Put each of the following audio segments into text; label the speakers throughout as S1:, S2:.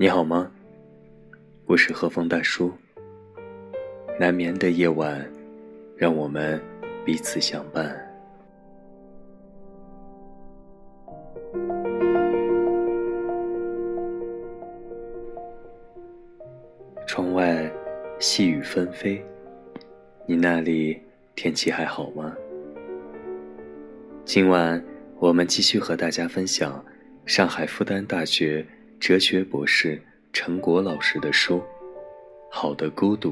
S1: 你好吗？我是和风大叔。难眠的夜晚，让我们彼此相伴。窗外细雨纷飞，你那里天气还好吗？今晚我们继续和大家分享上海复旦大学。哲学博士陈果老师的书《好的孤独》，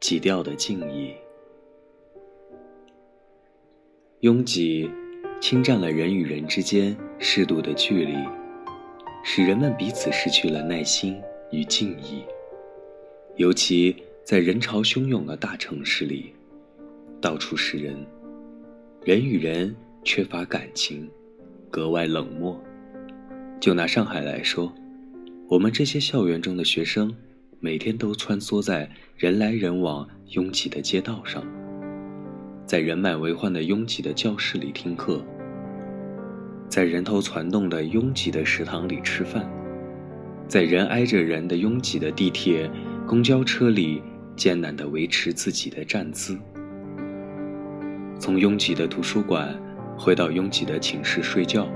S1: 挤掉的敬意，拥挤侵占了人与人之间适度的距离。使人们彼此失去了耐心与敬意，尤其在人潮汹涌的大城市里，到处是人，人与人缺乏感情，格外冷漠。就拿上海来说，我们这些校园中的学生，每天都穿梭在人来人往、拥挤的街道上，在人满为患的拥挤的教室里听课。在人头攒动的拥挤的食堂里吃饭，在人挨着人的拥挤的地铁、公交车里艰难地维持自己的站姿。从拥挤的图书馆回到拥挤的寝室睡觉。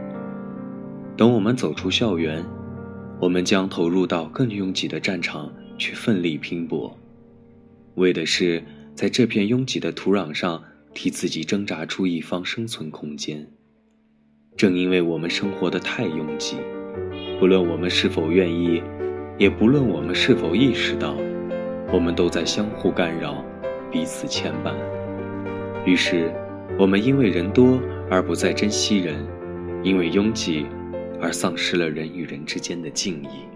S1: 等我们走出校园，我们将投入到更拥挤的战场去奋力拼搏，为的是在这片拥挤的土壤上替自己挣扎出一方生存空间。正因为我们生活的太拥挤，不论我们是否愿意，也不论我们是否意识到，我们都在相互干扰，彼此牵绊。于是，我们因为人多而不再珍惜人，因为拥挤而丧失了人与人之间的敬意。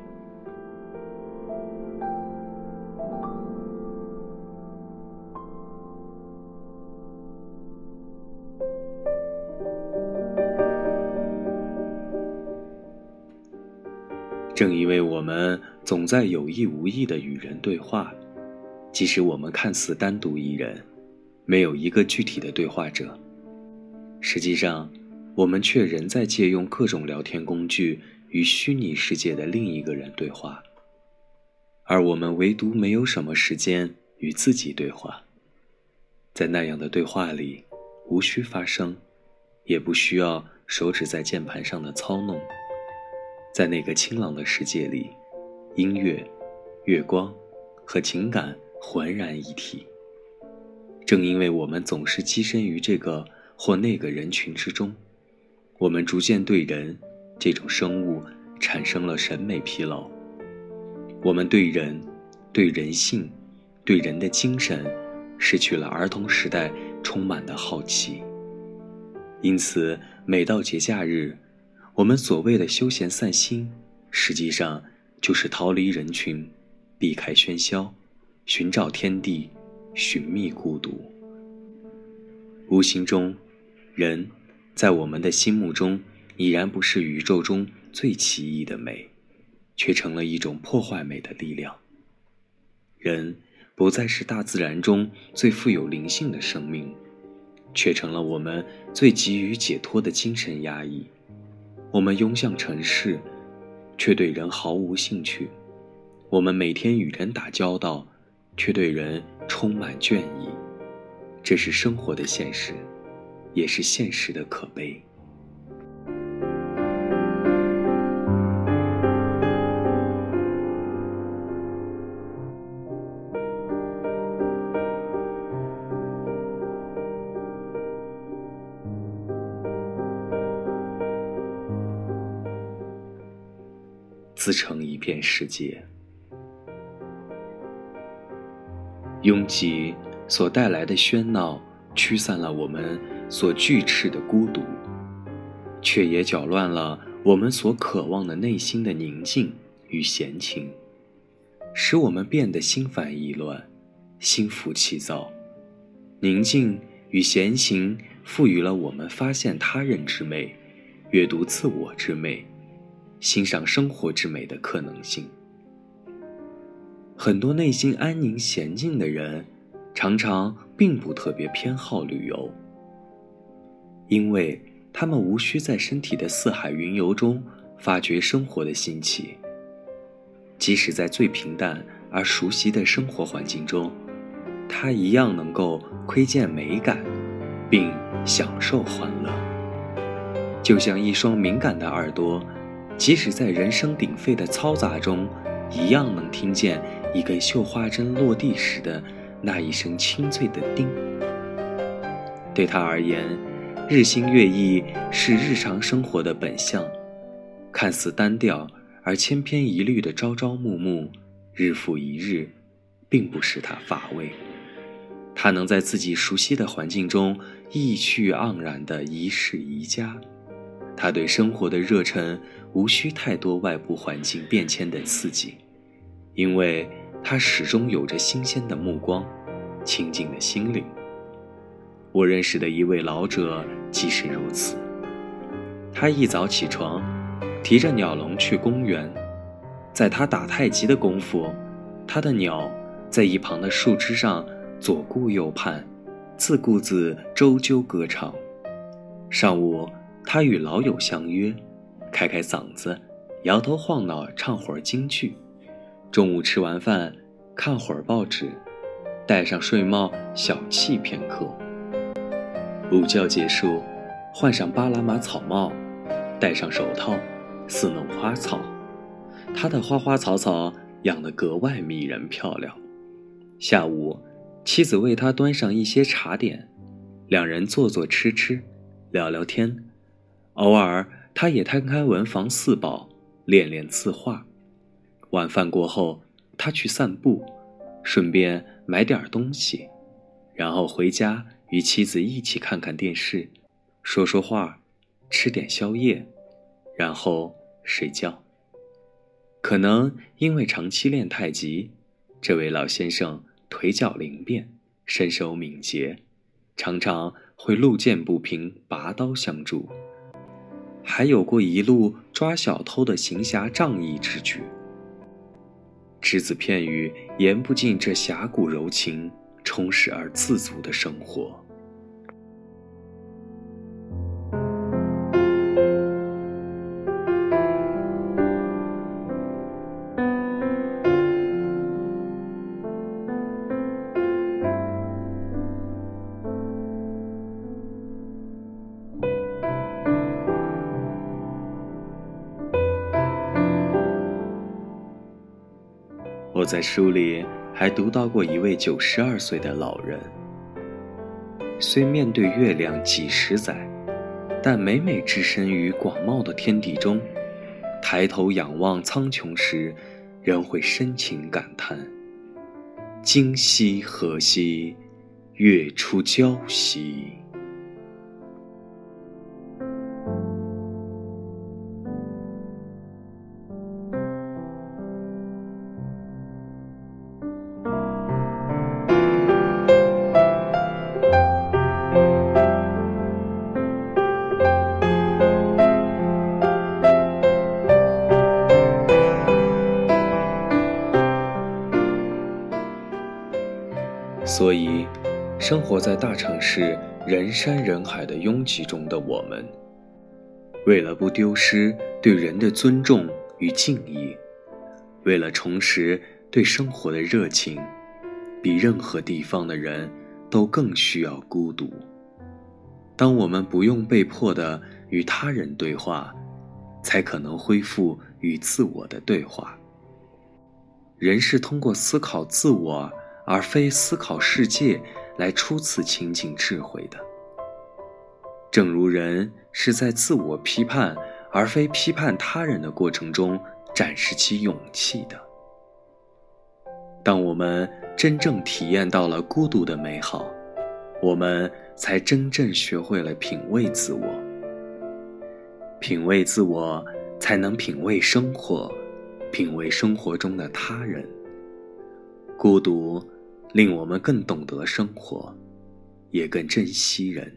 S1: 正因为我们总在有意无意的与人对话，即使我们看似单独一人，没有一个具体的对话者，实际上，我们却仍在借用各种聊天工具与虚拟世界的另一个人对话，而我们唯独没有什么时间与自己对话。在那样的对话里，无需发声，也不需要手指在键盘上的操弄。在那个清朗的世界里，音乐、月光和情感浑然一体。正因为我们总是跻身于这个或那个人群之中，我们逐渐对人这种生物产生了审美疲劳。我们对人、对人性、对人的精神，失去了儿童时代充满的好奇。因此，每到节假日，我们所谓的休闲散心，实际上就是逃离人群，避开喧嚣，寻找天地，寻觅孤独。无形中，人，在我们的心目中，已然不是宇宙中最奇异的美，却成了一种破坏美的力量。人，不再是大自然中最富有灵性的生命，却成了我们最急于解脱的精神压抑。我们拥向城市，却对人毫无兴趣；我们每天与人打交道，却对人充满倦意。这是生活的现实，也是现实的可悲。撕成一片世界，拥挤所带来的喧闹驱散了我们所惧斥的孤独，却也搅乱了我们所渴望的内心的宁静与闲情，使我们变得心烦意乱、心浮气躁。宁静与闲情赋予了我们发现他人之美、阅读自我之美。欣赏生活之美的可能性，很多内心安宁娴静的人，常常并不特别偏好旅游，因为他们无需在身体的四海云游中发掘生活的新奇。即使在最平淡而熟悉的生活环境中，他一样能够窥见美感，并享受欢乐。就像一双敏感的耳朵，即使在人声鼎沸的嘈杂中，一样能听见一根绣花针落地时的那一声清脆的“叮”。对他而言，日新月异是日常生活的本相，看似单调。而千篇一律的朝朝暮暮，日复一日，并不使他乏味。他能在自己熟悉的环境中意趣盎然地一世宜家。他对生活的热忱无需太多外部环境变迁的刺激，因为他始终有着新鲜的目光，清净的心灵。我认识的一位老者即是如此。他一早起床。提着鸟笼去公园，在他打太极的功夫，他的鸟在一旁的树枝上左顾右盼，自顾自周啾歌唱。上午，他与老友相约，开开嗓子，摇头晃脑唱会儿京剧。中午吃完饭，看会儿报纸，戴上睡帽小憩片刻。午觉结束，换上巴拿马草帽，戴上手套。似弄花草，他的花花草草养得格外迷人漂亮。下午，妻子为他端上一些茶点，两人坐坐吃吃，聊聊天。偶尔，他也摊开文房四宝，练练字画。晚饭过后，他去散步，顺便买点东西，然后回家与妻子一起看看电视，说说话，吃点宵夜。然后睡觉。可能因为长期练太极，这位老先生腿脚灵便，身手敏捷，常常会路见不平拔刀相助，还有过一路抓小偷的行侠仗义之举。只字片语言不尽这侠骨柔情、充实而自足的生活。在书里还读到过一位九十二岁的老人，虽面对月亮几十载，但每每置身于广袤的天地中，抬头仰望苍穹时，仍会深情感叹：“今夕何夕，月出皎兮。”生活在大城市人山人海的拥挤中的我们，为了不丢失对人的尊重与敬意，为了重拾对生活的热情，比任何地方的人都更需要孤独。当我们不用被迫的与他人对话，才可能恢复与自我的对话。人是通过思考自我。而非思考世界来初次亲近智慧的，正如人是在自我批判而非批判他人的过程中展示其勇气的。当我们真正体验到了孤独的美好，我们才真正学会了品味自我。品味自我，才能品味生活，品味生活中的他人。孤独。令我们更懂得生活也更珍惜人。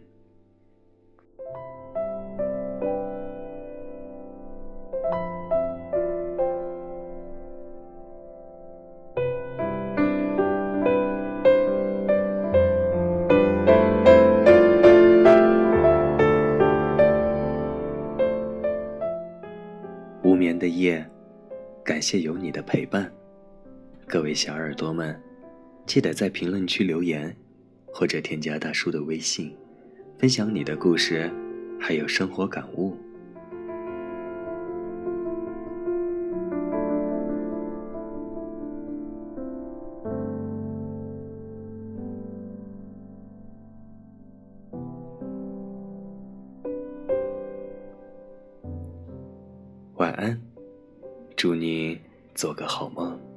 S1: 无眠的夜感谢有你的陪伴。各位小耳朵们记得在评论区留言，或者添加大叔的微信，分享你的故事，还有生活感悟。晚安，祝你做个好梦。